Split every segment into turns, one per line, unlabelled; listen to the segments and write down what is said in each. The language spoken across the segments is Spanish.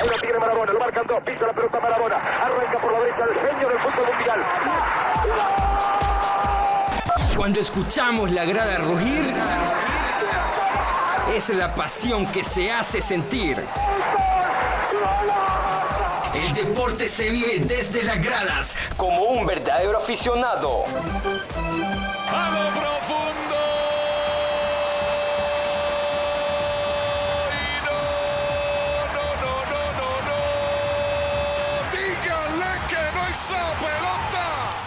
Ahí lo tiene Marabona, lo marcan dos, pisa la pelota Marabona, arranca por la derecha el genio del fútbol mundial.
Cuando escuchamos la grada rugir, es la pasión que se hace sentir. El deporte se vive desde las gradas como un verdadero aficionado.
A lo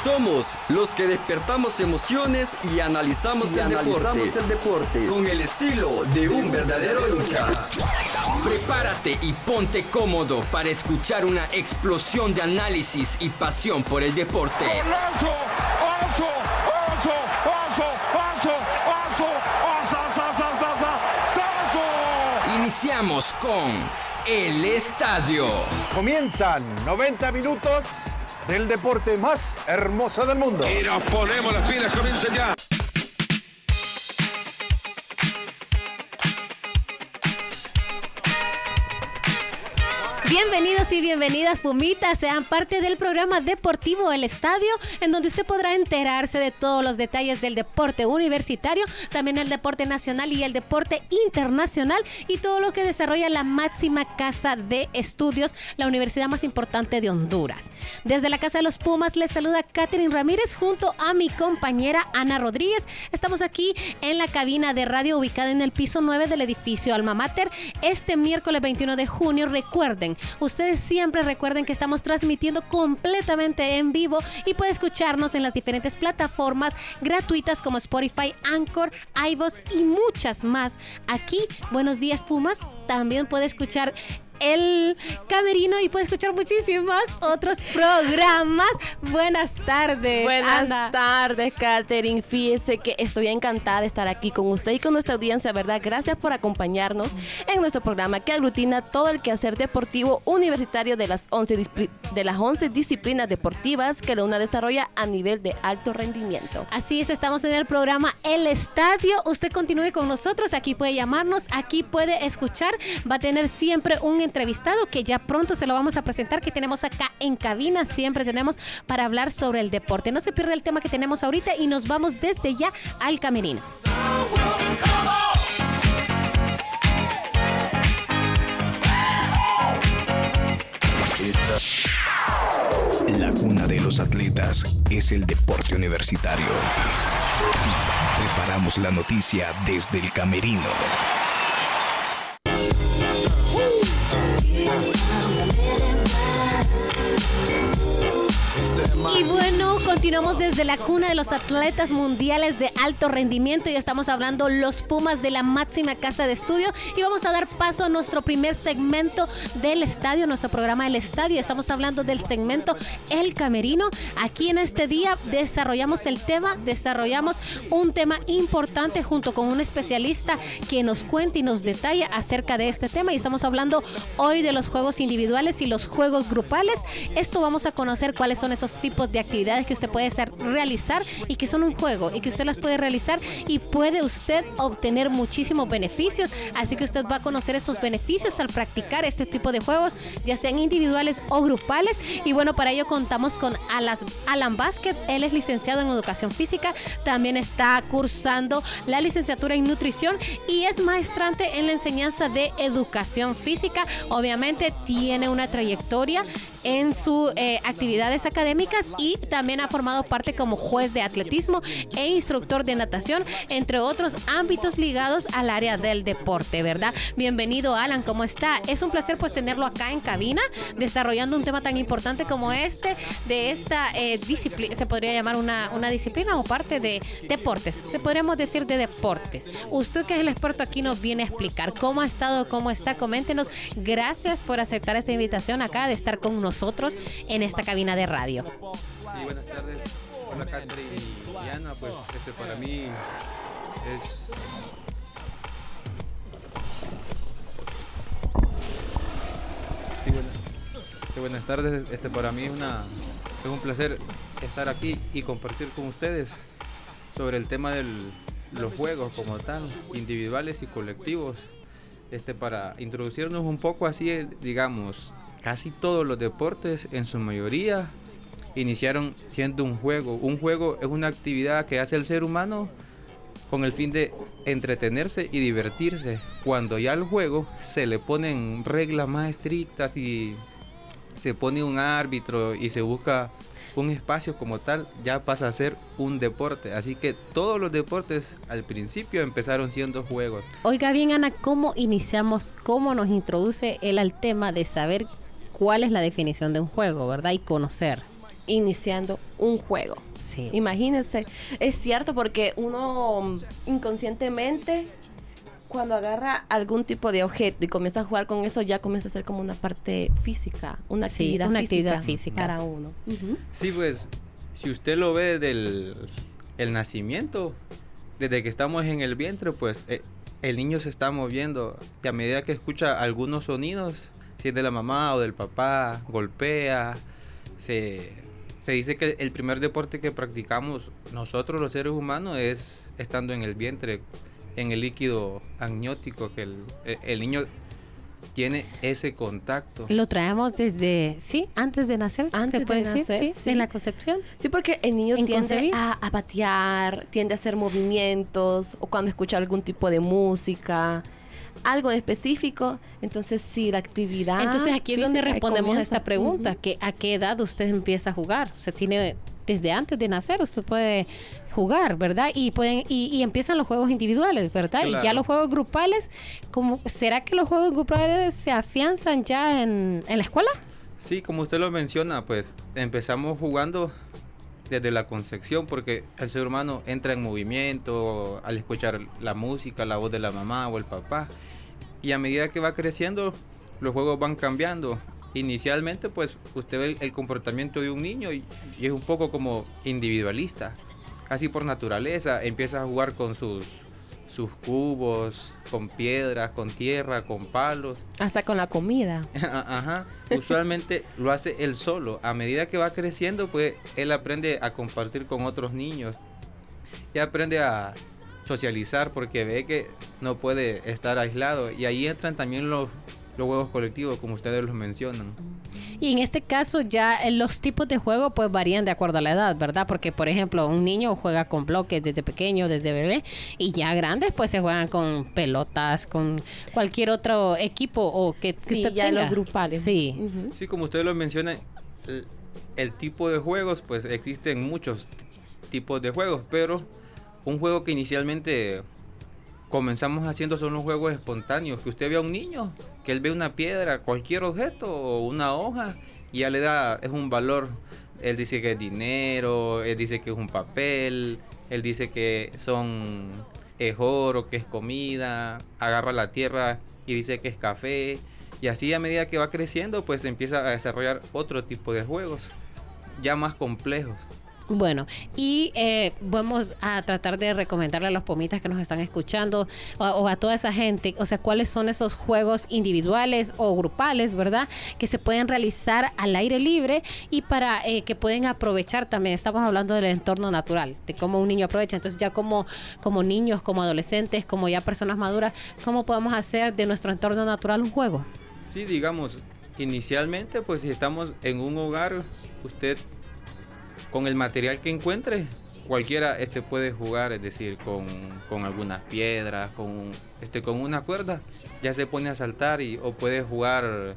Somos los que despertamos emociones y analizamos, el, analizamos deporte, el, deporte, con el estilo de un verdadero hincha.
Prepárate y ponte cómodo para escuchar una explosión de análisis y pasión por el deporte. Iniciamos con El Estadio.
Comienzan 90 minutos del deporte más hermoso del mundo.
Y nos ponemos las pilas, comienza ya.
Bienvenidos y bienvenidas, Pumitas. Sean parte del programa deportivo El Estadio, en donde usted podrá enterarse de todos los detalles del deporte universitario, también el deporte nacional y el deporte internacional y todo lo que desarrolla la máxima casa de estudios, la universidad más importante de Honduras. Desde la Casa de los Pumas les saluda Catherine Ramírez junto a mi compañera Ana Rodríguez. Estamos aquí en la cabina de radio ubicada en el piso 9 del edificio Alma Mater. Este miércoles 21 de junio, recuerden, ustedes siempre recuerden que estamos transmitiendo completamente en vivo y puede escucharnos en las diferentes plataformas gratuitas como Spotify, Anchor, iVoox y muchas más. Aquí, buenos días Pumas, también puede escuchar el camerino y puede escuchar muchísimos otros programas. Buenas tardes.
Buenas
Ana.
tardes, Catherine. Fíjese que estoy encantada de estar aquí con usted y con nuestra audiencia, ¿verdad? Gracias por acompañarnos en nuestro programa que aglutina todo el quehacer deportivo universitario de las 11, discipli- de las 11 disciplinas deportivas que la UNA desarrolla a nivel de alto rendimiento.
Así es, estamos en el programa El Estadio. Usted continúe con nosotros, aquí puede llamarnos, aquí puede escuchar. Va a tener siempre un entrevistado que ya pronto se lo vamos a presentar, que tenemos acá en cabina, siempre tenemos para hablar sobre el deporte. No se pierda el tema que tenemos ahorita y nos vamos desde ya al camerino.
La cuna de los atletas es el deporte universitario. Preparamos la noticia desde el camerino. Yeah.
Y bueno, continuamos desde la cuna de los atletas mundiales de alto rendimiento y estamos hablando los Pumas de la máxima casa de estudio y vamos a dar paso a nuestro primer segmento del estadio, nuestro programa del estadio. Estamos hablando del segmento El Camerino. Aquí en este día desarrollamos el tema, desarrollamos un tema importante junto con un especialista que nos cuente y nos detalla acerca de este tema y estamos hablando hoy de los juegos individuales y los juegos grupales. Esto vamos a conocer cuáles son esos tipos de actividades que usted puede hacer, realizar y que son un juego y que usted las puede realizar y puede usted obtener muchísimos beneficios. Así que usted va a conocer estos beneficios al practicar este tipo de juegos, ya sean individuales o grupales. Y bueno, para ello contamos con Alas- Alan Vázquez. Él es licenciado en educación física, también está cursando la licenciatura en nutrición y es maestrante en la enseñanza de educación física. Obviamente tiene una trayectoria en sus actividades académicas y también ha formado parte como juez de atletismo e instructor de natación, entre otros ámbitos ligados al área del deporte, ¿verdad? Bienvenido, Alan, ¿cómo está? Es un placer pues tenerlo acá en cabina, desarrollando un tema tan importante como este, de esta disciplina, se podría llamar una, una disciplina o parte de deportes, se podríamos decir de deportes. Usted que es el experto aquí nos viene a explicar cómo ha estado, cómo está, coméntenos. Gracias por aceptar esta invitación acá de estar con nosotros en esta cabina de radio.
Sí, buenas tardes. Hola, Catherine y Ana. Pues este para mí es. Sí, buenas, buenas tardes. Este para mí es un placer estar aquí y compartir con ustedes sobre el tema de los juegos como tal, individuales y colectivos. este, para introducirnos un poco así, digamos, casi todos los deportes, en su mayoría, iniciaron siendo un juego. Un juego es una actividad que hace el ser humano con el fin de entretenerse y divertirse. Cuando ya al juego se le ponen reglas más estrictas y se pone un árbitro y se busca un espacio como tal, ya pasa a ser un deporte. Así que todos los deportes al principio empezaron siendo juegos.
Oiga bien, Ana, ¿cómo iniciamos, cómo nos introduce él al tema de saber cuál es la definición de un juego, verdad? Y conocer.
Iniciando un juego.
Sí.
Imagínense, es cierto porque uno mm, inconscientemente cuando agarra algún tipo de objeto y comienza a jugar con eso, ya comienza a ser como una parte física, una
Sí,
actividad,
una
física,
actividad física.
para uno.
Sí, pues, si usted lo ve del el nacimiento, desde que estamos en el vientre, pues eh, el niño se está moviendo y a medida que escucha algunos sonidos, si es de la mamá o del papá, golpea, se, se dice que el primer deporte que practicamos nosotros los seres humanos es estando en el vientre, en el líquido amniótico, que el, el- el niño tiene ese contacto.
Lo traemos desde, sí, antes de nacer,
Antes
se
de
decir,
nacer,
sí,
sí.
en la concepción.
Sí, porque el niño tiende a patear, tiende a hacer movimientos, o cuando escucha algún tipo de música, algo específico, entonces sí, la actividad.
Entonces aquí es donde respondemos a esta pregunta, que a qué edad usted empieza a jugar. O sea, tiene desde antes de nacer usted puede jugar, ¿verdad? Y pueden y, y empiezan los juegos individuales, ¿verdad? Y ya los juegos grupales, como será que los juegos grupales se afianzan ya en, en la escuela?
Sí, como usted lo menciona, pues empezamos jugando desde la concepción porque el ser humano entra en movimiento al escuchar la música, la voz de la mamá o el papá. Y a medida que va creciendo, los juegos van cambiando. Inicialmente, pues usted ve el, comportamiento de un niño y, y es un poco como individualista. Casi por naturaleza, empieza a jugar con sus, sus cubos, con piedras, con tierra, con palos.
Hasta con la comida.
Ajá. Usualmente lo hace él solo. A medida que va creciendo, pues él aprende a compartir con otros niños. Y aprende a socializar porque ve que no puede estar aislado. Y ahí entran también los, los juegos colectivos, como ustedes los mencionan.
Y en este caso ya eh, los tipos de juego pues varían de acuerdo a la edad, ¿verdad? Porque por ejemplo un niño juega con bloques desde pequeño, desde bebé, y ya grandes pues se juegan con pelotas, con cualquier otro equipo o que, que
Sí,
usted
ya
tenga.
los grupales.
Sí.
Sí, como ustedes lo mencionan, el, el tipo de juegos, pues existen muchos tipos de juegos, pero un juego que inicialmente comenzamos haciendo son los juegos espontáneos, que usted ve a un niño, que él ve una piedra, cualquier objeto o una hoja, y ya le da, es un valor. Él dice que es dinero, él dice que es un papel, él dice que son es oro, que es comida, agarra la tierra y dice que es café. Y así a medida que va creciendo, pues empieza a desarrollar otro tipo de juegos, ya más complejos.
Bueno, y eh, vamos a tratar de recomendarle a los pomitas que nos están escuchando o, a toda esa gente, o sea, cuáles son esos juegos individuales o grupales, ¿verdad? Que se pueden realizar al aire libre y para eh, que pueden aprovechar también. Estamos hablando del entorno natural, de cómo un niño aprovecha. Entonces, ya como, como niños, como adolescentes, como ya personas maduras, ¿cómo podemos hacer de nuestro entorno natural un juego?
Sí, digamos, inicialmente, pues si estamos en un hogar, usted con el material que encuentre, cualquiera este puede jugar, es decir, con, con algunas piedras, con, este, con una cuerda, ya se pone a saltar y, o puede jugar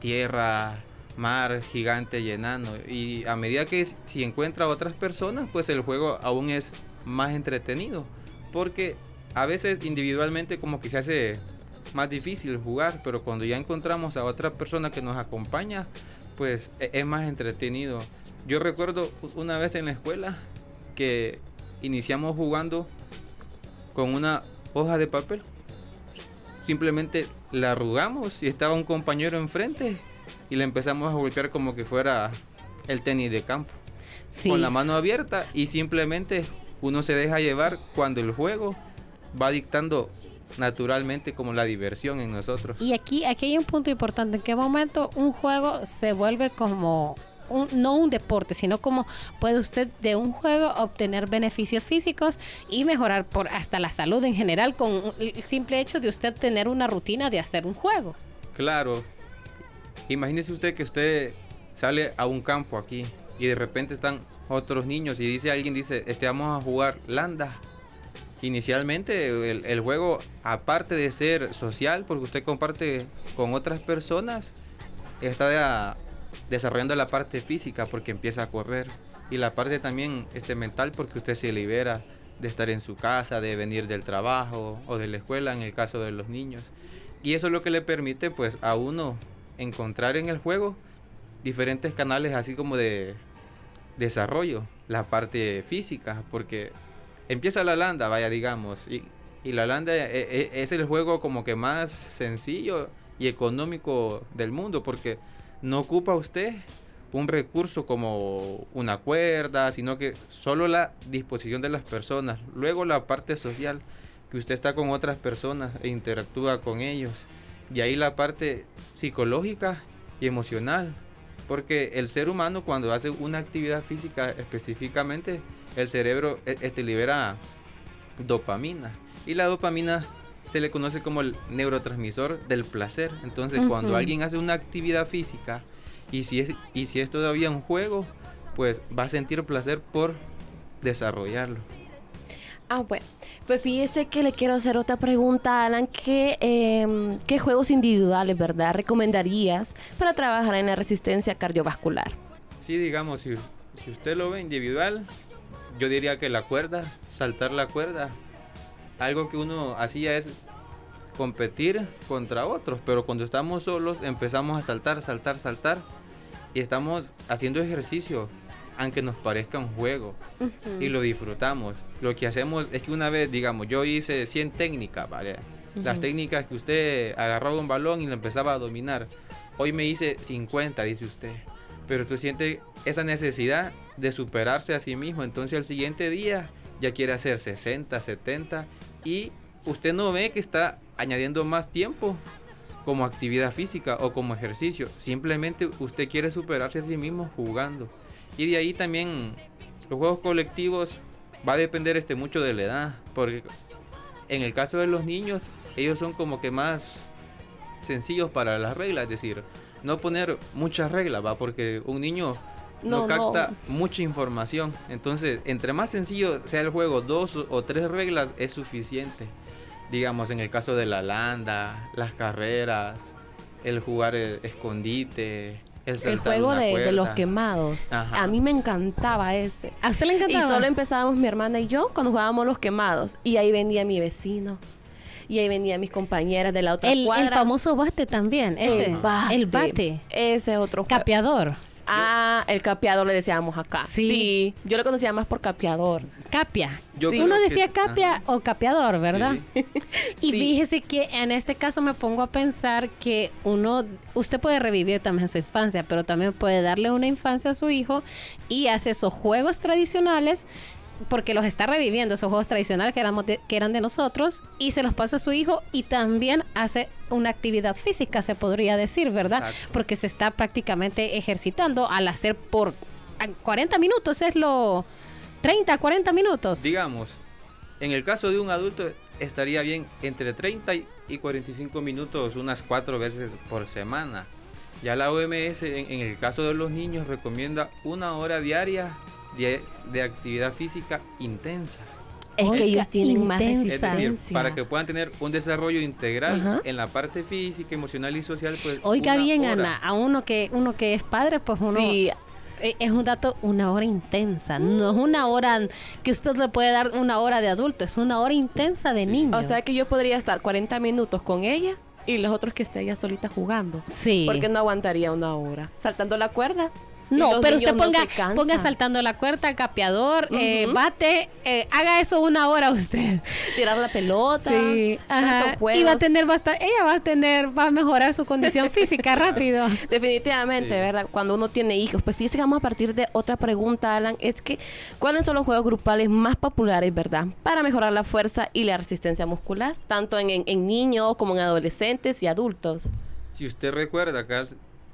tierra, mar, gigante y enano. Y a medida que si encuentra a otras personas, pues el juego aún es más entretenido. Porque a veces individualmente como que se hace más difícil jugar, pero cuando ya encontramos a otra persona que nos acompaña, pues e- es más entretenido. Yo recuerdo una vez en la escuela que iniciamos jugando con una hoja de papel. Simplemente la arrugamos y estaba un compañero enfrente y le empezamos a golpear como que fuera el tenis de campo.
Sí.
Con la mano abierta y simplemente uno se deja llevar cuando el juego va dictando naturalmente como la diversión en nosotros.
Y aquí, aquí hay un punto importante. ¿En qué momento un juego se vuelve como no un deporte, sino como puede usted de un juego obtener beneficios físicos y mejorar por hasta la salud en general con el simple hecho de usted tener una rutina de hacer un juego.
Claro. Imagínese usted que usted sale a un campo aquí y de repente están otros niños y dice alguien dice, este vamos a jugar landa Inicialmente el, juego, aparte de ser social, porque usted comparte con otras personas, está desarrollando la parte física porque empieza a correr y la parte también este, mental porque usted se libera de estar en su casa, de venir del trabajo o de la escuela en el caso de los niños. Y eso es lo que le permite pues a uno encontrar en el juego diferentes canales así como de desarrollo, la parte física, porque empieza la landa, vaya, digamos, y, la landa e, e, es, el juego como que más sencillo y económico del mundo, porque no ocupa usted un recurso como una cuerda, sino que solo la disposición de las personas, luego la parte social, que usted está con otras personas e interactúa con ellos, y ahí la parte psicológica y emocional, porque el ser humano cuando hace una actividad física específicamente, el cerebro e, este, libera dopamina. Y la dopamina se le conoce como el neurotransmisor del placer. Entonces, cuando alguien hace una actividad física y si, es, y si es todavía un juego, pues va a sentir placer por desarrollarlo.
Ah, bueno. Pues fíjese que le quiero hacer otra pregunta, Alan. ¿Qué, em, ¿Qué juegos individuales, verdad, recomendarías para trabajar en la resistencia cardiovascular?
Sí, digamos, si, si usted lo ve individual, yo diría que la cuerda, saltar la cuerda, algo que uno hacía es competir contra otros, pero cuando estamos solos empezamos a saltar, saltar, saltar y estamos haciendo ejercicio, aunque nos parezca un juego y lo disfrutamos. Lo que hacemos es que una vez, digamos, yo hice 100 técnicas, ¿vale? Las técnicas que usted agarraba un balón y lo empezaba a dominar. Hoy me hice 50, dice usted. Pero tú sientes esa necesidad de superarse a sí mismo. Entonces al siguiente día ya quiere hacer 60, 70 y usted no ve que está añadiendo más tiempo como actividad física o como ejercicio. Simplemente usted quiere superarse a sí mismo jugando. Y de ahí también los juegos colectivos va a depender este mucho de la edad. Porque en el caso de los niños, ellos son como que más sencillos para las reglas. Es decir, no poner muchas reglas, va, porque un niño no, capta mucha información. Entonces, entre más sencillo sea el juego, dos o tres reglas es suficiente. Digamos, en el caso de la landa, las carreras, el jugar escondite, el,
el juego de, los quemados. A mí me encantaba ese.
¿A usted le encantaba?
Y solo empezábamos mi hermana y yo cuando jugábamos los quemados. Y ahí venía mi vecino. Y ahí venían mis compañeras de la otra
el,
cuadra.
El famoso bate también. Ese. El bate. El bate.
Ese otro
Capeador.
Ah, el capeador le decíamos acá. Sí. Yo lo conocía más por capeador.
Capia. Uno decía capia o capeador, ¿verdad? y fíjese que en este caso me pongo a pensar que uno, usted puede revivir también su infancia, pero también puede darle una infancia a su hijo y hace esos juegos tradicionales porque los está reviviendo esos juegos tradicionales que, éramos que eran de nosotros y se los pasa a su hijo y también hace una actividad física, se podría decir, ¿verdad? Porque se está prácticamente ejercitando al hacer por 40 minutos, es lo 30, 40 minutos.
Digamos, en el caso de un adulto estaría bien entre 30 y 45 minutos unas cuatro veces por semana. Ya la OMS en, en el caso de los niños recomienda una hora diaria de, actividad física intensa.
Es que ellos tienen más
para que puedan tener un desarrollo integral en la parte física, emocional y social, pues.
Oiga bien, Ana, a uno que uno que es padre, pues uno sí. Eh, es un dato, una hora intensa. No es una hora que usted le puede dar una hora de adulto, es una hora intensa de niño.
O sea que yo podría estar 40 minutos con ella y los otros que esté ella solita jugando.
Sí.
Porque no aguantaría una hora. Saltando la cuerda.
No, pero usted ponga, ponga saltando la cuerda, capeador, eh, bate, eh, haga eso una hora usted.
Tirar la pelota.
Sí, Y va a tener bastante, ella va a tener, va a mejorar su condición física rápido.
Definitivamente, ¿verdad? Cuando uno tiene hijos. Pues fíjese, vamos a partir de otra pregunta, Alan. Es que, ¿cuáles son los juegos grupales más populares, verdad? Para mejorar la fuerza y la resistencia muscular, tanto en, en niños como en adolescentes y adultos.
Si usted recuerda que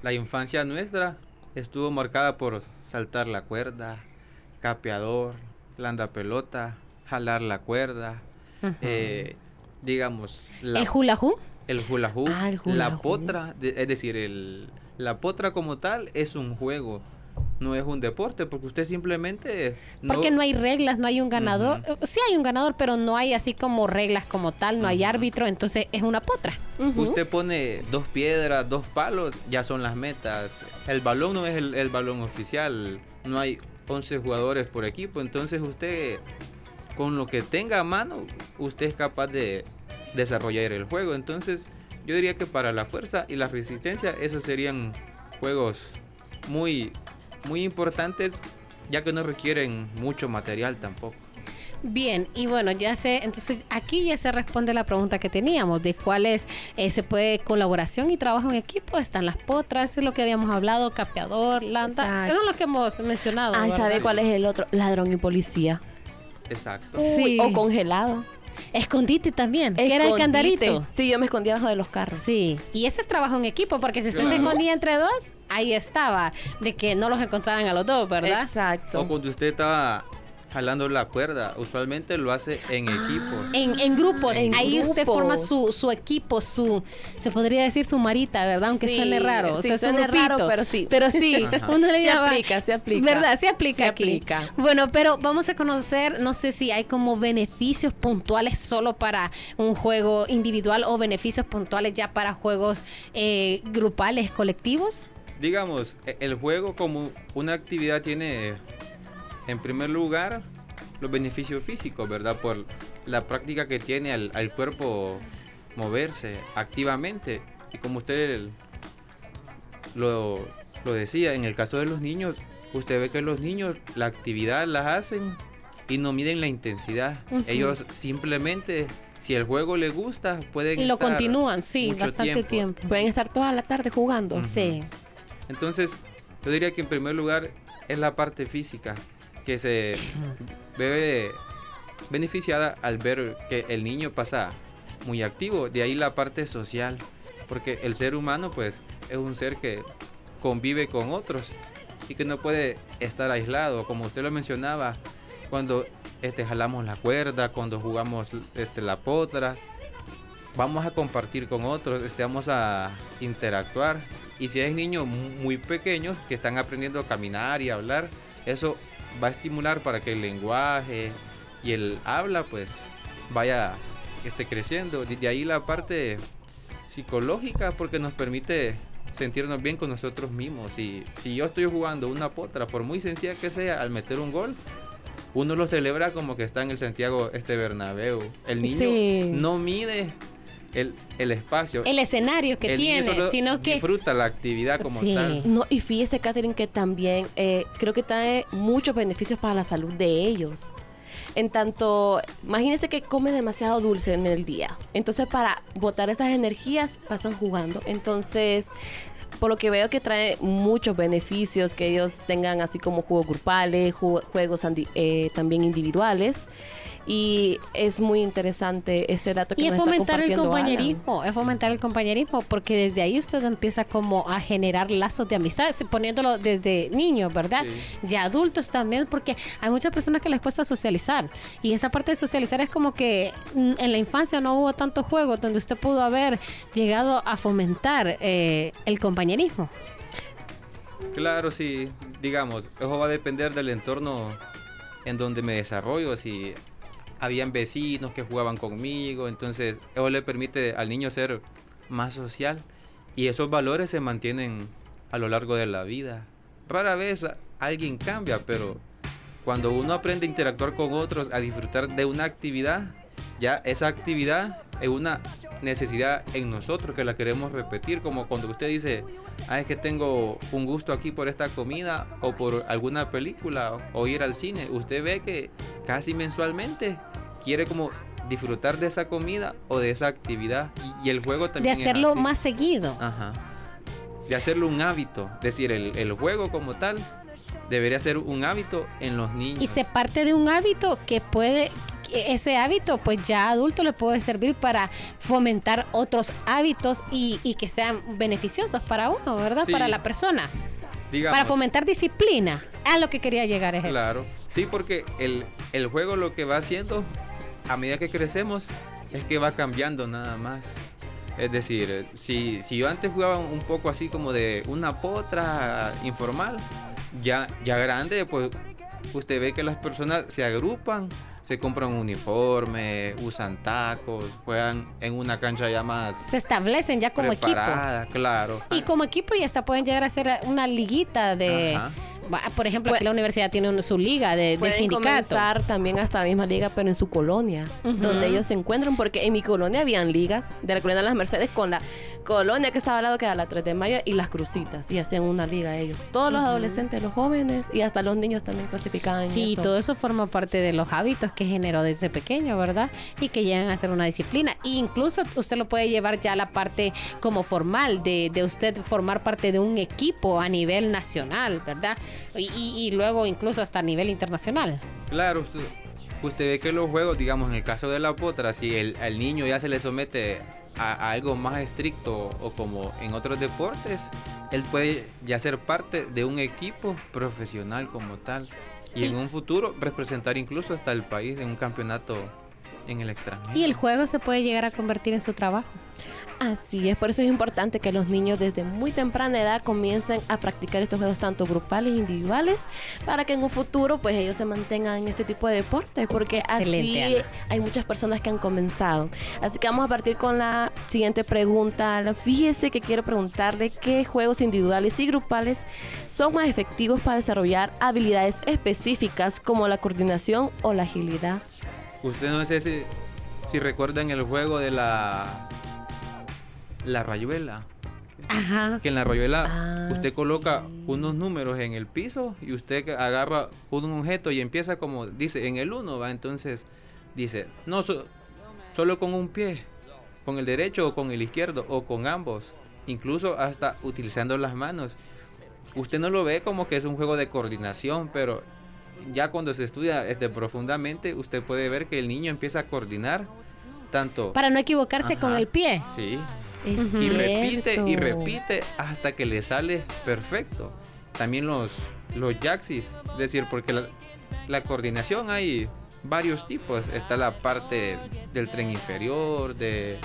la infancia nuestra, estuvo marcada por saltar la cuerda, capeador, landa pelota, jalar la cuerda, eh, digamos...
¿El hula hoop?
El hula hoop, ah, la potra, es decir, el, la potra como tal es un juego no es un deporte, porque usted simplemente...
Porque no hay reglas, no hay un ganador. Sí hay un ganador, pero no hay así como reglas como tal, no hay árbitro, entonces es una potra.
Usted pone dos piedras, dos palos, ya son las metas. El balón no es el, el balón oficial, no hay 11 jugadores por equipo, entonces usted con lo que tenga a mano, usted es capaz de desarrollar el juego. Entonces yo diría que para la fuerza y la resistencia, esos serían juegos muy muy importantes ya que no requieren mucho material tampoco.
Bien, y bueno, ya sé, entonces aquí ya se responde la pregunta que teníamos, de cuál es, eh, se puede colaboración y trabajo en equipo, están las potras, es lo que habíamos hablado, capeador, landa, es lo que hemos mencionado.
Ah, ¿sabe cuál es el otro? Ladrón y policía.
Exacto.
sí. O congelado.
Escondite también, que era el candarito.
Sí, yo me escondía bajo de los carros.
Sí, y ese es trabajo en equipo, porque si usted se escondía entre dos, ahí estaba, de que no los encontraran a los dos, ¿verdad?
Exacto.
O cuando usted estaba jalando la cuerda. Usualmente lo hace en equipos.
En, en grupos. Ahí usted forma su, su equipo, su, se podría decir su marita, ¿verdad? Aunque suene raro.
Sí, suene raro, pero sí.
Pero sí,
uno le se aplica, se aplica.
¿Verdad? Se aplica aquí. Bueno, pero vamos a conocer, no sé si hay como beneficios puntuales solo para un juego individual o beneficios puntuales ya para juegos eh, grupales, colectivos.
Digamos, e, el juego como una actividad tiene en primer lugar, los beneficios físicos, ¿verdad? Por la práctica que tiene al, cuerpo moverse activamente. Y como usted lo, decía, en el caso de los niños, usted ve que los niños la actividad las hacen y no miden la intensidad. Ellos simplemente, si el juego les gusta, pueden...
Y lo continúan, sí, bastante tiempo.
Pueden estar toda la tarde jugando. Sí.
Entonces, yo diría que en primer lugar es la parte física que se ve beneficiada al ver que el niño pasa muy activo. De ahí la parte social, porque el ser humano pues es un ser que convive con otros y que no puede estar aislado, como usted lo mencionaba, cuando este, jalamos la cuerda, cuando jugamos este, la potra, vamos a compartir con otros, este, vamos a interactuar. Y si hay niños muy pequeños que están aprendiendo a caminar y hablar, eso va a estimular para que el lenguaje y el habla pues vaya esté creciendo. De ahí la parte psicológica porque nos permite sentirnos bien con nosotros mismos. Y si yo estoy jugando una potra, por muy sencilla que sea, al meter un gol, uno lo celebra como que está en el Santiago este Bernabéu. El niño no mide el, el, espacio.
El escenario que tiene, sino que...
Disfruta la actividad como tal.
No, y fíjese, Catherine, que también eh, creo que trae muchos beneficios para la salud de ellos. En tanto, imagínense que come demasiado dulce en el día. Entonces, para botar esas energías, pasan jugando. Entonces, por lo que veo que trae muchos beneficios que ellos tengan así como juegos grupales, juegos eh, también individuales y es muy interesante este dato que
y
es
fomentar
el
compañerismo es fomentar el compañerismo porque desde ahí usted empieza como a generar lazos de amistad poniéndolo desde niño verdad ya adultos también porque hay muchas personas que les cuesta socializar y esa parte de socializar es como que mm, en la infancia no hubo tanto juego donde usted pudo haber llegado a fomentar eh, el compañerismo.
Claro, sí, digamos, eso va a depender del entorno en donde me desarrollo, si habían vecinos que jugaban conmigo, entonces eso le permite al niño ser más social y esos valores se mantienen a lo largo de la vida. Rara vez alguien cambia, pero cuando uno aprende a interactuar con otros, a disfrutar de una actividad, ya esa actividad es una necesidad en nosotros que la queremos repetir, como cuando usted dice, ah, es que tengo un gusto aquí por esta comida o por alguna película o ir al cine, usted ve que casi mensualmente quiere como disfrutar de esa comida o de esa actividad y, el juego también.
De hacerlo más seguido.
Ajá. De hacerlo un hábito, es decir, el, el juego como tal debería ser un hábito en los niños.
Y se parte de un hábito que puede, ese hábito pues ya adulto le puede servir para fomentar otros hábitos y, que sean beneficiosos para uno, ¿verdad? Para la persona. para fomentar disciplina. A lo que quería llegar es
eso. Claro, sí, porque el, el juego lo que va haciendo a medida que crecemos es que va cambiando nada más. Es decir, si, si yo antes jugaba un poco así como de una potra informal, ya, ya grande, pues usted ve que las personas se agrupan, se compran un uniforme, usan tacos, juegan en una cancha ya más.
Se establecen ya como equipo.
claro.
Y como equipo y hasta pueden llegar a ser una liguita de por ejemplo, aquí la universidad tiene su liga de, de sindicato.
comenzar también hasta la misma liga, pero en su colonia, donde ellos se encuentran, porque en mi colonia habían ligas de la colonia de las Mercedes con la colonia que estaba al lado, que era la 3 de mayo, y las crucitas, y hacían una liga ellos. Todos los adolescentes, los jóvenes, y hasta los niños también clasificaban.
Sí, todo eso forma parte de los hábitos que generó desde pequeño, ¿verdad? Y que llegan a ser una disciplina. E incluso usted lo puede llevar ya a la parte como formal, de, de usted formar parte de un equipo a nivel nacional, ¿verdad? Y, luego incluso hasta a nivel internacional.
Claro, usted, ve que los juegos, digamos, en el caso de la potra, si el, niño ya se le somete a, algo más estricto o como en otros deportes, él puede ya ser parte de un equipo profesional como tal y, en un futuro representar incluso hasta el país en un campeonato en el extranjero.
Y el juego se puede llegar a convertir en su trabajo.
Así es, por eso es importante que los niños desde muy temprana edad comiencen a practicar estos juegos tanto grupales e individuales para que en un futuro pues ellos se mantengan en este tipo de deportes porque así hay muchas personas que han comenzado. Así que vamos a partir con la siguiente pregunta. Fíjese que quiero preguntarle qué juegos individuales y grupales son más efectivos para desarrollar habilidades específicas como la coordinación o la agilidad.
Usted no sé si, si recuerdan el juego de la la rayuela. Ajá. Que en la rayuela ah, usted coloca unos números en el piso y usted agarra un objeto y empieza como dice en el 1, va. Entonces dice, no, solo con un pie, con el derecho o con el izquierdo o con ambos, incluso hasta utilizando las manos. Usted no lo ve como que es un juego de coordinación, pero ya cuando se estudia este, profundamente, usted puede ver que el niño empieza a coordinar tanto.
Para no equivocarse con el pie.
Sí y repite y repite hasta que le sale perfecto. También los, los jaxis, es decir, porque la, la coordinación hay varios tipos. Está la parte del tren inferior, de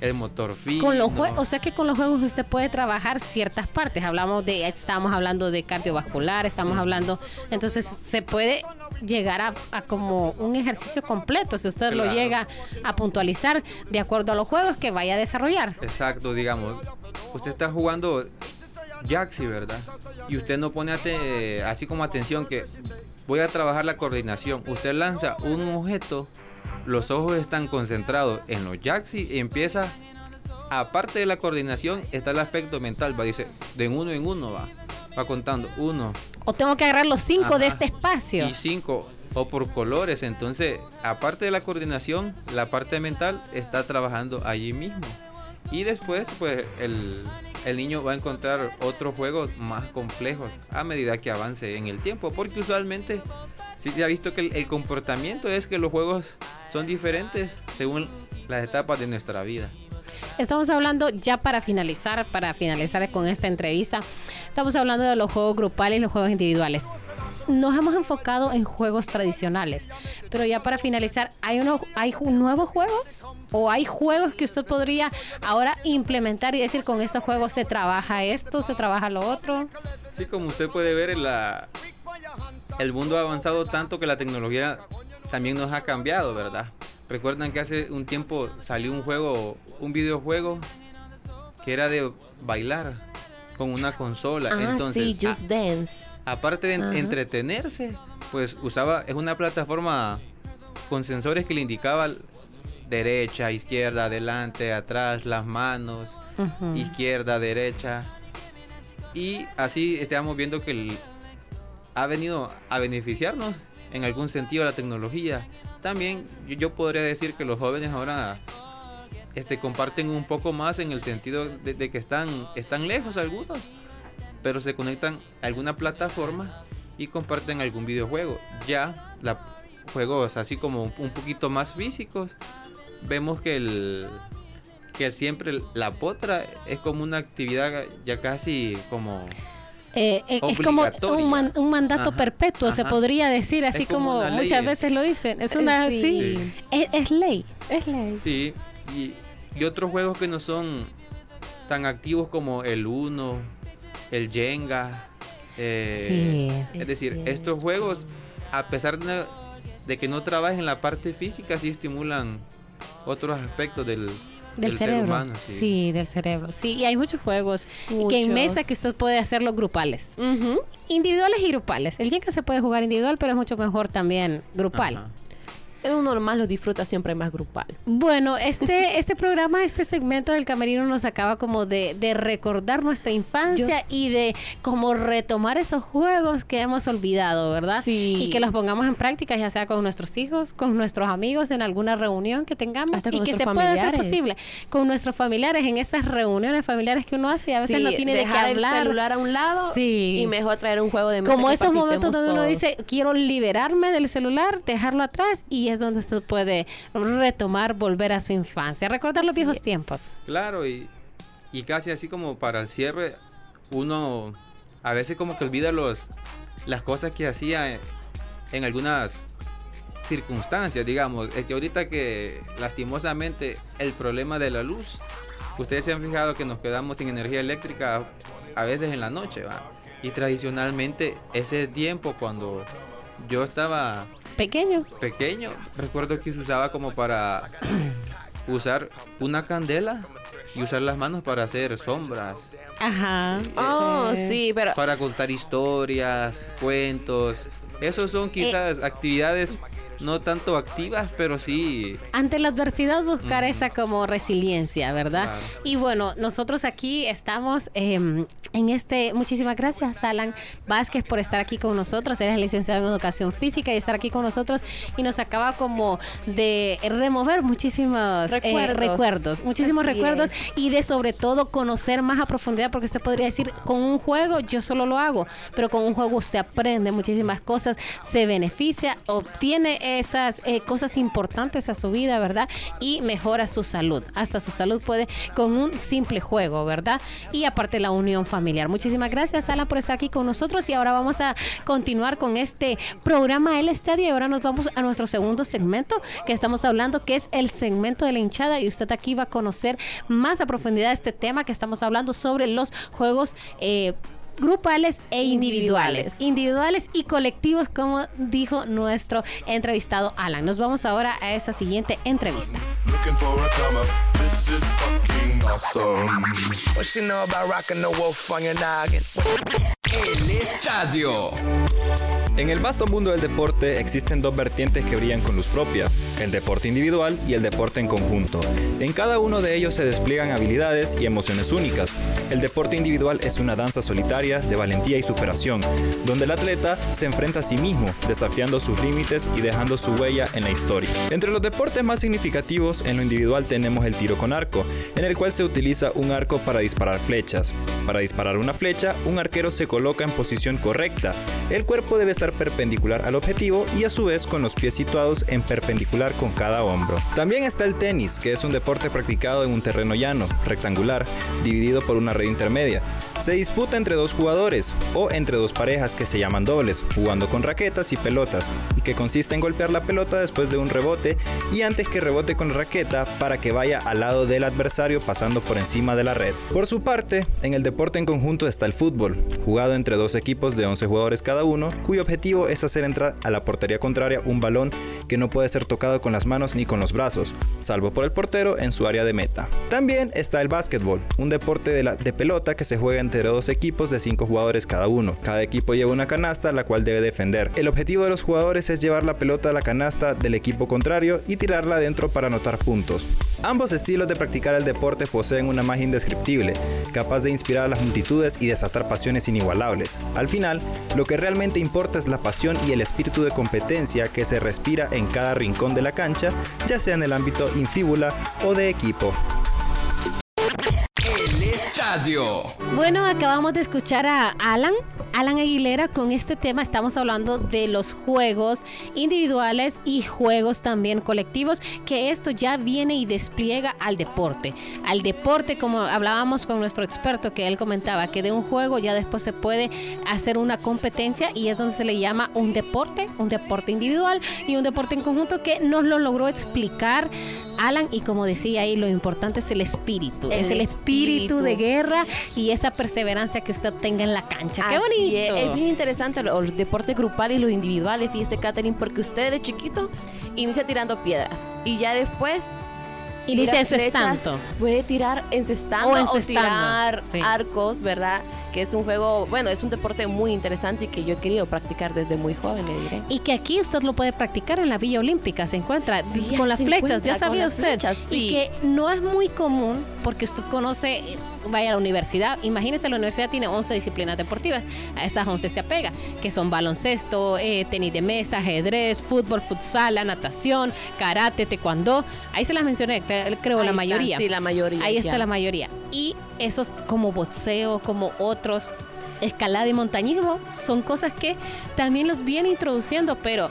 el motor fino.
Con los o sea que con los juegos usted puede trabajar ciertas partes. Hablamos de, estamos hablando de cardiovascular, estamos hablando, entonces se puede llegar a, como un ejercicio completo si usted lo llega a puntualizar de acuerdo a los juegos que vaya a desarrollar.
Exacto, digamos, usted está jugando Jaxi, ¿verdad? Y usted no pone así como atención que voy a trabajar la coordinación. Usted lanza un objeto los ojos están concentrados en los Jaxi y empieza, aparte de la coordinación, está el aspecto mental, va, dice, de uno en uno va, va contando, uno.
O tengo que agarrar los cinco de este espacio.
Y cinco, o por colores, entonces, aparte de la coordinación, la parte mental está trabajando allí mismo. Y después, pues, el, el niño va a encontrar otros juegos más complejos a medida que avance en el tiempo, porque usualmente sí se ha visto que el, comportamiento es que los juegos son diferentes según las etapas de nuestra vida.
Estamos hablando ya para finalizar, para finalizar con esta entrevista, estamos hablando de los juegos grupales y los juegos individuales. Nos hemos enfocado en juegos tradicionales, pero ya para finalizar, ¿hay, uno, ¿hay nuevos juegos? ¿O hay juegos que usted podría ahora implementar y decir con estos juegos se trabaja esto, se trabaja lo otro?
Sí, como usted puede ver en la, el mundo ha avanzado tanto que la tecnología también nos ha cambiado, ¿verdad? Recuerdan que hace un tiempo salió un juego, un videojuego que era de bailar con una consola.
Ah, Entonces, sí, Just Dance.
Aparte de entretenerse, pues usaba, es una plataforma con sensores que le indicaba derecha, izquierda, adelante, atrás, las manos, izquierda, derecha. Y así estábamos viendo que el, ha venido a beneficiarnos en algún sentido la tecnología. También yo, podría decir que los jóvenes ahora este, comparten un poco más en el sentido de, que están, están lejos algunos, pero se conectan a alguna plataforma y comparten algún videojuego. Ya la, juegos así como un, poquito más físicos, vemos que el que siempre la potra es como una actividad ya casi como
Eh, eh, es como un, mandato perpetuo, se podría decir, así como, muchas veces lo dicen. Es una, sí, Es, ley, es ley.
Sí, y, y, otros juegos que no son tan activos como el Uno, el Jenga. Eh, es decir, estos juegos, a pesar de, que no trabajen la parte física, sí estimulan otros aspectos del,
del, cerebro. sí. del cerebro. Sí, y hay muchos juegos que en mesa que usted puede hacerlos grupales. Individuales y grupales. El Jenga se puede jugar individual, pero es mucho mejor también grupal
uno normal lo disfruta siempre más grupal.
Bueno, este, este programa, este segmento del camerino nos acaba como de, recordar nuestra infancia y de como retomar esos juegos que hemos olvidado, ¿verdad? Sí. Y que los pongamos en práctica, ya sea con nuestros hijos, con nuestros amigos, en alguna reunión que tengamos y que se pueda hacer posible con nuestros familiares en esas reuniones familiares que uno hace y a veces no tiene de qué hablar.
el celular a un lado sí. y mejor traer un juego de mesa
Como esos momentos donde uno dice, quiero liberarme del celular, dejarlo atrás y es donde usted puede retomar, volver a su infancia, recordar los viejos tiempos.
Claro, y, casi así como para el cierre, uno a veces como que olvida los, las cosas que hacía en, algunas circunstancias, digamos. Es que ahorita que lastimosamente el problema de la luz, ustedes se han fijado que nos quedamos sin energía eléctrica a veces en la noche, ¿va? Y tradicionalmente ese tiempo cuando yo estaba
Pequeño.
Pequeño. Recuerdo que se usaba como para usar una candela y usar las manos para hacer sombras.
Ajá.
Eh, oh, sí, pero. Para contar historias, cuentos. Esos son quizás eh, actividades no tanto activas, pero sí.
Ante la adversidad buscar esa como resiliencia, ¿verdad? Y bueno, nosotros aquí estamos em, en este, muchísimas gracias Alan Vázquez por estar aquí con nosotros, eres licenciado en educación física y estar aquí con nosotros. Y nos acaba como de remover muchísimos eh, recuerdos, muchísimos recuerdos y de sobre todo conocer más a profundidad, porque usted podría decir, con un juego yo solo lo hago, pero con un juego usted aprende muchísimas cosas, se beneficia, obtiene esas eh, cosas importantes a su vida, ¿verdad? Y mejora su salud. Hasta su salud puede con un simple juego, ¿verdad? Y aparte la unión familiar. Muchísimas gracias, Alan, por estar aquí con nosotros. Y ahora vamos a continuar con este programa El Estadio. Y ahora nos vamos a nuestro segundo segmento que estamos hablando, que es el segmento de la hinchada. Y usted aquí va a conocer más a profundidad este tema que estamos hablando sobre los juegos. Eh, grupales e individuales. individuales. y colectivos, como dijo nuestro entrevistado Alan. Nos vamos ahora a esa siguiente entrevista.
El estadio.
En el vasto mundo del deporte existen dos vertientes que brillan con luz propia, el deporte individual y el deporte en conjunto. En cada uno de ellos se despliegan habilidades y emociones únicas. El deporte individual es una danza solitaria de valentía y superación, donde el atleta se enfrenta a sí mismo, desafiando sus límites y dejando su huella en la historia. Entre los deportes más significativos en lo individual tenemos el tiro con arco, en el cual se utiliza un arco para disparar flechas. Para disparar una flecha, un arquero se coloca en posición correcta. El cuerpo debe estar perpendicular al objetivo y a su vez con los pies situados en perpendicular con cada hombro. También está el tenis, que es un deporte practicado en un terreno llano, rectangular, dividido por una red intermedia. Se disputa entre dos jugadores o entre dos parejas que se llaman dobles, jugando con raquetas y pelotas, y que consiste en golpear la pelota después de un rebote y antes que rebote con la raqueta para que vaya al lado del adversario pasando por encima de la red. Por su parte, en el deporte en conjunto está el fútbol, jugado entre dos equipos de 11 jugadores cada uno, cuyo objetivo es hacer entrar a la portería contraria un balón que no puede ser tocado con las manos ni con los brazos, salvo por el portero en su área de meta. También está el básquetbol, un deporte de, de pelota que se juega entre dos equipos de 5 jugadores cada uno. Cada equipo lleva una canasta la cual debe defender. El objetivo de los jugadores es llevar la pelota a la canasta del equipo contrario y tirarla adentro para anotar puntos. Ambos estilos de practicar el deporte poseen una magia indescriptible, capaz de inspirar a las multitudes y desatar pasiones inigualables. Al final, lo que realmente importa es la pasión y el espíritu de competencia que se respira en cada rincón de la cancha, ya sea en el ámbito infíbula o de equipo.
Bueno, acabamos de escuchar a Alan Alan Aguilera, con este tema estamos hablando de los juegos individuales y juegos también colectivos, que esto ya viene y despliega al deporte. Al deporte, como hablábamos con nuestro experto, que él comentaba que de un juego ya después se puede hacer una competencia y es donde se le llama un deporte, un deporte individual y un deporte en conjunto que nos lo logró explicar Alan y como decía ahí, lo importante es el espíritu, es el espíritu, de guerra y esa perseverancia que usted tenga en la cancha. ¡Qué bonito!
Es, bien interesante los deportes grupales y los individuales, fíjese Catherine, porque usted de chiquito inicia tirando piedras y ya después
inicia encestando.
Puede tirar encestando o, o tirar arcos, ¿verdad? Que es un juego, bueno, es un deporte muy interesante y que yo he querido practicar desde muy joven, le diré.
Y que aquí usted lo puede practicar en la Villa Olímpica, se encuentra con las flechas, ya sabía usted. Y que no es muy común porque usted conoce vaya a la universidad, imagínese la universidad tiene 11 disciplinas deportivas, a esas 11 se apega, que son baloncesto, eh, tenis de mesa, ajedrez, fútbol, futsal, natación, karate, taekwondo, ahí se las mencioné, creo la mayoría.
sí, la mayoría.
Ahí está la mayoría. Y esos como boxeo, como otros escalada y montañismo son cosas que también los viene introduciendo, pero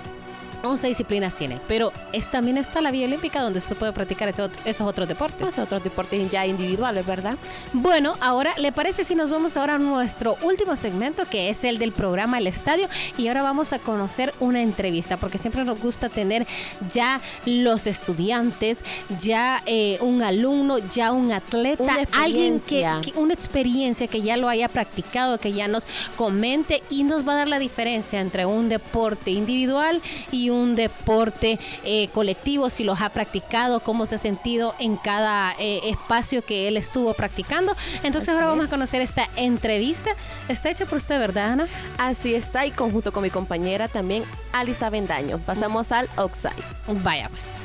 11 disciplinas tiene, pero es, también está la Vía Olímpica donde usted puede practicar esos otros deportes.
Esos otros deportes ya individuales, ¿verdad?
Bueno, ahora, ¿le parece si nos vamos ahora a nuestro último segmento, que es el del programa El Estadio? Y ahora vamos a conocer una entrevista, porque siempre nos gusta tener ya los estudiantes, ya eh, un alumno, ya un atleta, alguien que, una experiencia que ya lo haya practicado, que ya nos comente y nos va a dar la diferencia entre un deporte individual y un un deporte eh, colectivo, si los ha practicado, cómo se ha sentido en cada eh, espacio que él estuvo practicando. Entonces ahora vamos a conocer esta entrevista. Está hecha por usted, ¿verdad, Ana?
Así está, y conjunto con mi compañera también, Alisa Bendaño. Pasamos al Oxide.
Vaya pues.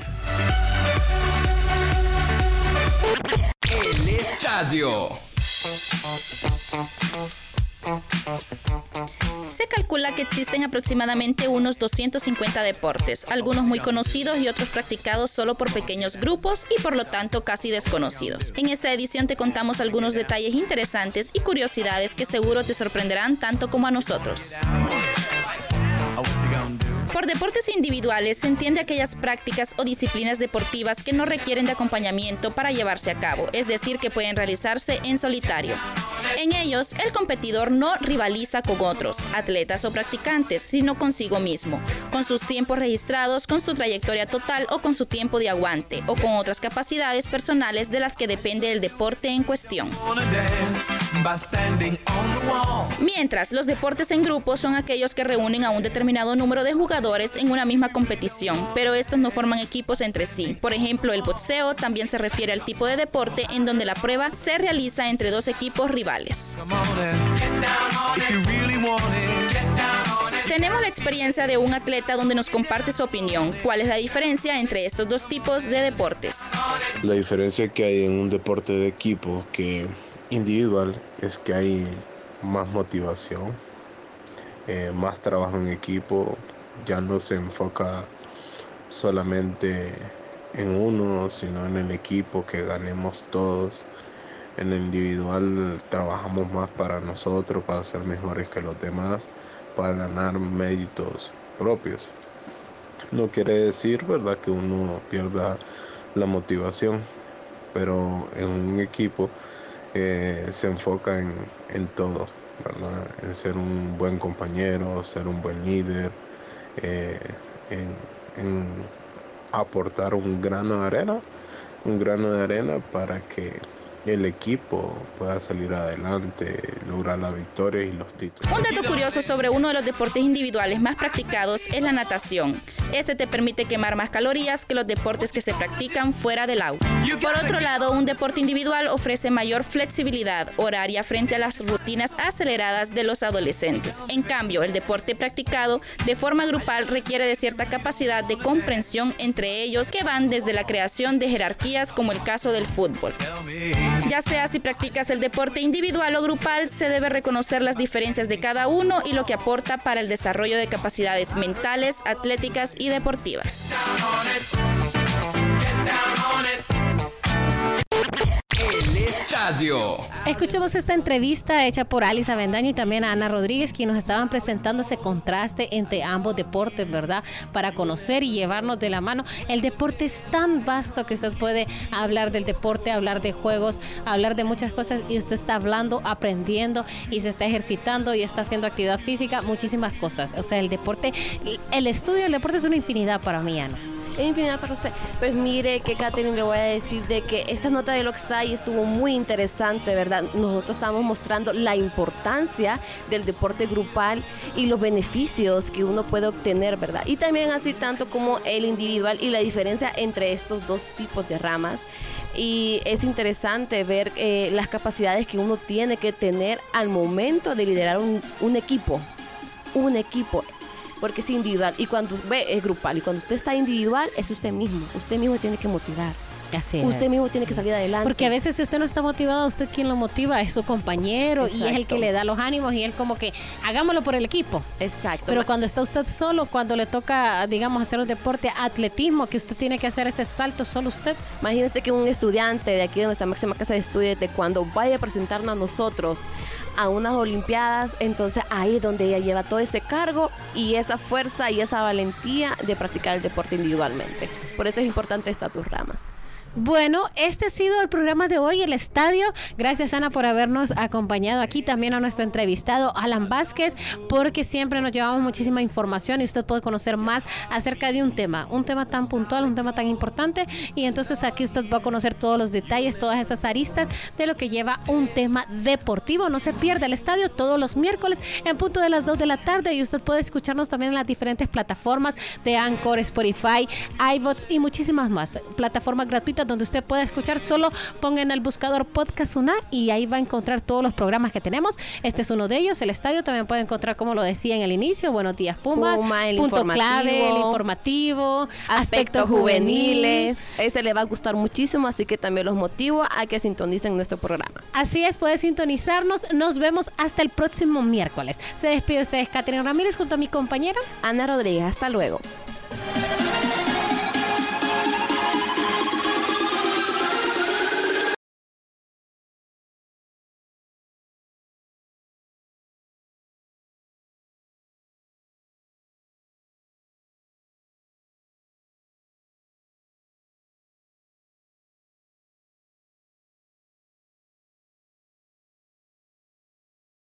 El estadio.
Se calcula que existen aproximadamente unos 250 deportes, algunos muy conocidos y otros practicados solo por pequeños grupos y por lo tanto casi desconocidos. En esta edición te contamos algunos detalles interesantes y curiosidades que seguro te sorprenderán tanto como a nosotros. Por deportes individuales se entiende aquellas prácticas o disciplinas deportivas que no requieren de acompañamiento para llevarse a cabo, es decir, que pueden realizarse en solitario. En ellos, el competidor no rivaliza con otros, atletas o practicantes, sino consigo mismo, con sus tiempos registrados, con su trayectoria total o con su tiempo de aguante, o con otras capacidades personales de las que depende el deporte en cuestión. Mientras, los deportes en grupo son aquellos que reúnen a un determinado número de jugadores en una misma competición, pero estos no forman equipos entre sí. Por ejemplo, el boxeo también se refiere al tipo de deporte en donde la prueba se realiza entre dos equipos rivales. Tenemos la experiencia de un atleta donde nos comparte su opinión. ¿Cuál es la diferencia entre estos dos tipos de deportes?
La diferencia que hay en un deporte de equipo que individual es que hay más motivación, eh, más trabajo en equipo, ya no se enfoca solamente en uno, sino en el equipo, que ganemos todos. En el individual trabajamos más para nosotros, para ser mejores que los demás, para ganar méritos propios. No quiere decir, ¿verdad?, que uno pierda la motivación, pero en un equipo eh, se enfoca en, en todo. En ser un buen compañero, ser un buen líder, eh, en, aportar un grano de arena, un grano de arena para que el equipo pueda salir adelante, lograr la victoria y los títulos.
Un dato curioso sobre uno de los deportes individuales más practicados es la natación. Este te permite quemar más calorías que los deportes que se practican fuera del agua. Por otro lado, un deporte individual ofrece mayor flexibilidad horaria frente a las rutinas aceleradas de los adolescentes. En cambio, el deporte practicado de forma grupal requiere de cierta capacidad de comprensión entre ellos que van desde la creación de jerarquías como el caso del fútbol. Ya sea si practicas el deporte individual o grupal, se debe reconocer las diferencias de cada uno y lo que aporta para el desarrollo de capacidades mentales, atléticas y deportivas.
Escuchemos esta entrevista hecha por Alice Avendaño y también a Ana Rodríguez, quienes nos estaban presentando ese contraste entre ambos deportes, ¿verdad? Para conocer y llevarnos de la mano. El deporte es tan vasto que usted puede hablar del deporte, hablar de juegos, hablar de muchas cosas y usted está hablando, aprendiendo y se está ejercitando y está haciendo actividad física, muchísimas cosas. O sea, el deporte, el estudio del deporte es una infinidad para mí, Ana
es infinidad para usted. Pues mire que Katherine le voy a decir de que esta nota de Oxai estuvo muy interesante, ¿verdad? Nosotros estamos mostrando la importancia del deporte grupal y los beneficios que uno puede obtener, ¿verdad? Y también así tanto como el individual y la diferencia entre estos dos tipos de ramas y es interesante ver eh, las capacidades que uno tiene que tener al momento de liderar un equipo. Un equipo porque es individual. Y cuando ve, es grupal. Y cuando usted está individual, es usted mismo. Usted mismo tiene que motivar. usted mismo tiene que salir adelante.
Porque a veces si usted no está motivado, usted quien lo motiva es su compañero y es el que le da los ánimos y él como que hagámoslo por el equipo.
Exacto.
Pero cuando está usted solo, cuando le toca, digamos, hacer un deporte, atletismo, que usted tiene que hacer ese salto solo usted.
Imagínese que un estudiante de aquí de nuestra máxima casa de estudios, de cuando vaya a presentarnos a nosotros a unas Olimpiadas, entonces ahí es donde ella lleva todo ese cargo y esa fuerza y esa valentía de practicar el deporte individualmente. Por eso es importante estas tus ramas.
Bueno, este ha sido el programa de hoy, el estadio. Gracias Ana por habernos acompañado aquí, también a nuestro entrevistado Alan Vázquez, porque siempre nos llevamos muchísima información y usted puede conocer más acerca de un tema, un tema tan puntual, un tema tan importante. Y entonces aquí usted va a conocer todos los detalles, todas esas aristas de lo que lleva un tema deportivo. No se pierda el estadio todos los miércoles en punto de las 2 de la tarde y usted puede escucharnos también en las diferentes plataformas de Anchor, Spotify, iBots y muchísimas más. Plataformas gratuitas donde usted puede escuchar. Solo ponga en el buscador Podcast Una y ahí va a encontrar todos los programas que tenemos. Este es uno de ellos. El estadio también puede encontrar, como lo decía en el inicio, Buenos Días Pumas,
Puma, el
punto clave, el informativo,
aspectos juveniles. Ese le va a gustar muchísimo, así que también los motivo a que sintonicen nuestro programa.
Así es, puede sintonizarnos. Nos vemos hasta el próximo miércoles. Se despide ustedes, Catherine Ramírez, junto a mi compañera
Ana Rodríguez. Hasta luego.